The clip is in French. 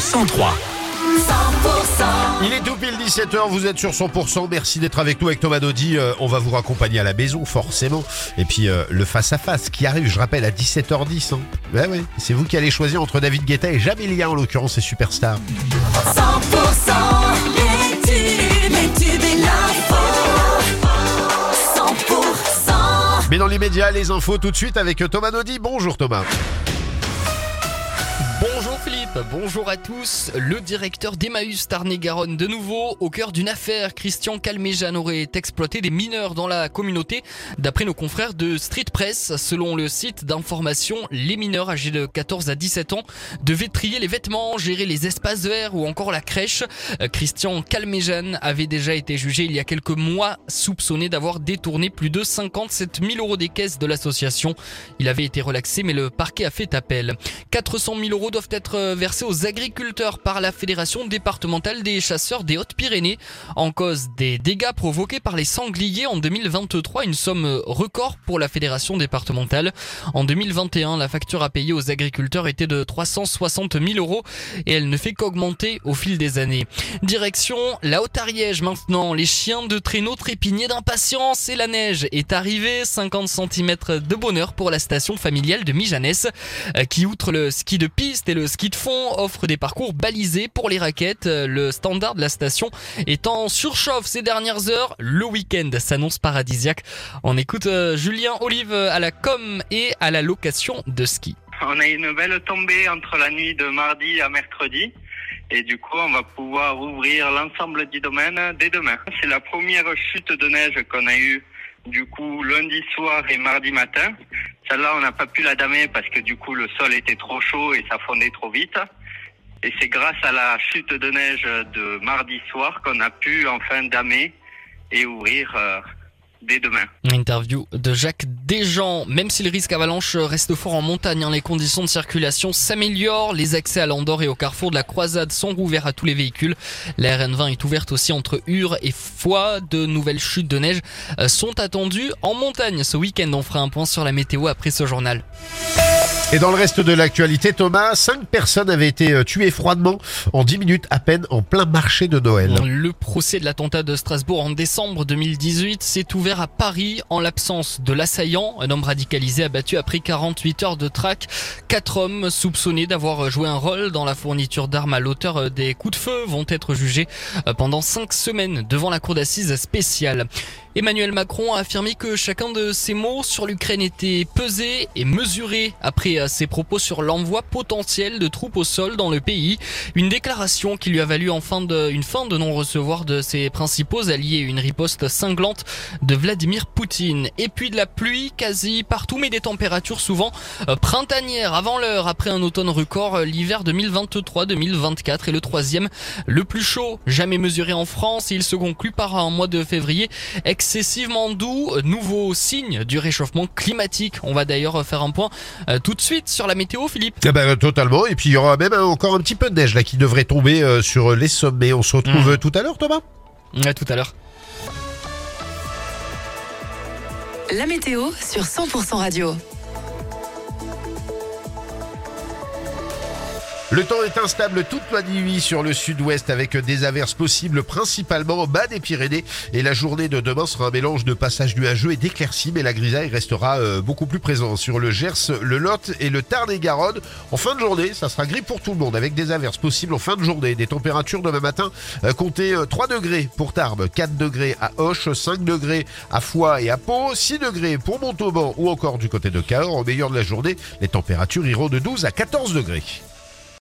103. Il est tout pile 17h, vous êtes sur 100%, merci d'être avec nous avec Thomas Dodi, Euh, on va vous raccompagner à la maison forcément, et puis euh, le face-à-face qui arrive, je rappelle, à 17h10. Hein. Ouais, ouais, c'est vous qui allez choisir entre David Guetta et Jamelia en l'occurrence, c'est Superstar. 100% les tubes, les tubes et l'info. 100% Mais dans l'immédiat, les infos tout de suite avec Thomas Dodi. Bonjour Thomas. Bonjour Philippe, bonjour à tous. Le directeur d'Emmaüs Tarn-et-Garonne de nouveau au cœur d'une affaire. Christian Calméjean aurait exploité des mineurs dans la communauté. D'après nos confrères de Street Press, selon le site d'information, les mineurs âgés de 14 à 17 ans devaient trier les vêtements, gérer les espaces verts ou encore la crèche. Christian Calméjean avait déjà été jugé il y a quelques mois, soupçonné d'avoir détourné plus de 57 000 euros des caisses de l'association. Il avait été relaxé, mais le parquet a fait appel. 400 000 euros doivent être euh, versés aux agriculteurs par la Fédération départementale des chasseurs des Hautes-Pyrénées en cause des dégâts provoqués par les sangliers en 2023, une somme record pour la Fédération départementale. En 2021, la facture à payer aux agriculteurs était de 360 000 euros et elle ne fait qu'augmenter au fil des années. Direction la Haute-Ariège maintenant. Les chiens de traîneau trépignaient d'impatience et la neige est arrivée. 50 cm de bonheur pour la station familiale de Mijanès euh, qui, outre le ski de piste et le ski de fond, offre des parcours balisés pour les raquettes. Euh, Le standard de la station est en surchauffe ces dernières heures. Le week-end s'annonce paradisiaque. On écoute euh, Julien Olive à la com et à la location de ski. On a une belle tombée entre la nuit de mardi à mercredi. Et du coup, on va pouvoir ouvrir l'ensemble du domaine dès demain. C'est la première chute de neige qu'on a eue du coup lundi soir et mardi matin. Celle-là, on n'a pas pu la damer parce que du coup, le sol était trop chaud et ça fondait trop vite. Et c'est grâce à la chute de neige de mardi soir qu'on a pu enfin damer et ouvrir euh, dès demain. Interview de Jacques Desjean. Même si le risque avalanche reste fort en montagne, hein, les conditions de circulation s'améliorent. Les accès à l'Andorre et au carrefour de la Croisade sont rouverts à tous les véhicules. La RN20 est ouverte aussi entre Ur et Foix. De nouvelles chutes de neige euh, sont attendues en montagne ce week-end. On fera un point sur la météo après ce journal. Et dans le reste de l'actualité, Thomas, cinq personnes avaient été euh, tuées froidement en 10 minutes à peine en plein marché de Noël. Le procès de l'attentat de Strasbourg en décembre 2018 s'est ouvert à Paris en l'absence de l'assaillant, un homme radicalisé abattu après 48 heures de traque. Quatre hommes soupçonnés d'avoir joué un rôle dans la fourniture d'armes à l'auteur des coups de feu vont être jugés pendant cinq semaines devant la cour d'assises spéciale. Emmanuel Macron a affirmé que chacun de ses mots sur l'Ukraine était pesé et mesuré après ses propos sur l'envoi potentiel de troupes au sol dans le pays. Une déclaration qui lui a valu en fin de, une fin de non-recevoir de ses principaux alliés une riposte cinglante de Vladimir Poutine. Et puis de la pluie quasi partout, mais des températures souvent euh, printanières avant l'heure. Après un automne record, euh, l'hiver 2023-2024 est le troisième, le plus chaud jamais mesuré en France. Il se conclut par un mois de février excessivement doux, nouveau signe du réchauffement climatique. On va d'ailleurs faire un point euh, tout de suite sur la météo, Philippe. Eh ben, totalement. Et puis il y aura même encore un petit peu de neige là qui devrait tomber euh, sur les sommets. On se retrouve Mhm. euh, tout à l'heure, Thomas. À tout à l'heure. La météo sur 100% radio. Le temps est instable toute la nuit sur le sud-ouest avec des averses possibles principalement au bas des Pyrénées. Et la journée de demain sera un mélange de passages nuageux et d'éclaircies, mais la grisaille restera euh, beaucoup plus présente sur le Gers, le Lot et le Tarn-et-Garonne. En fin de journée, ça sera gris pour tout le monde avec des averses possibles en fin de journée. Des températures demain matin, euh, comptez euh, 3 degrés pour Tarbes, 4 degrés à Auch, 5 degrés à Foix et à Pau, 6 degrés pour Montauban ou encore du côté de Cahors. Au meilleur de la journée, les températures iront de 12 à 14 degrés.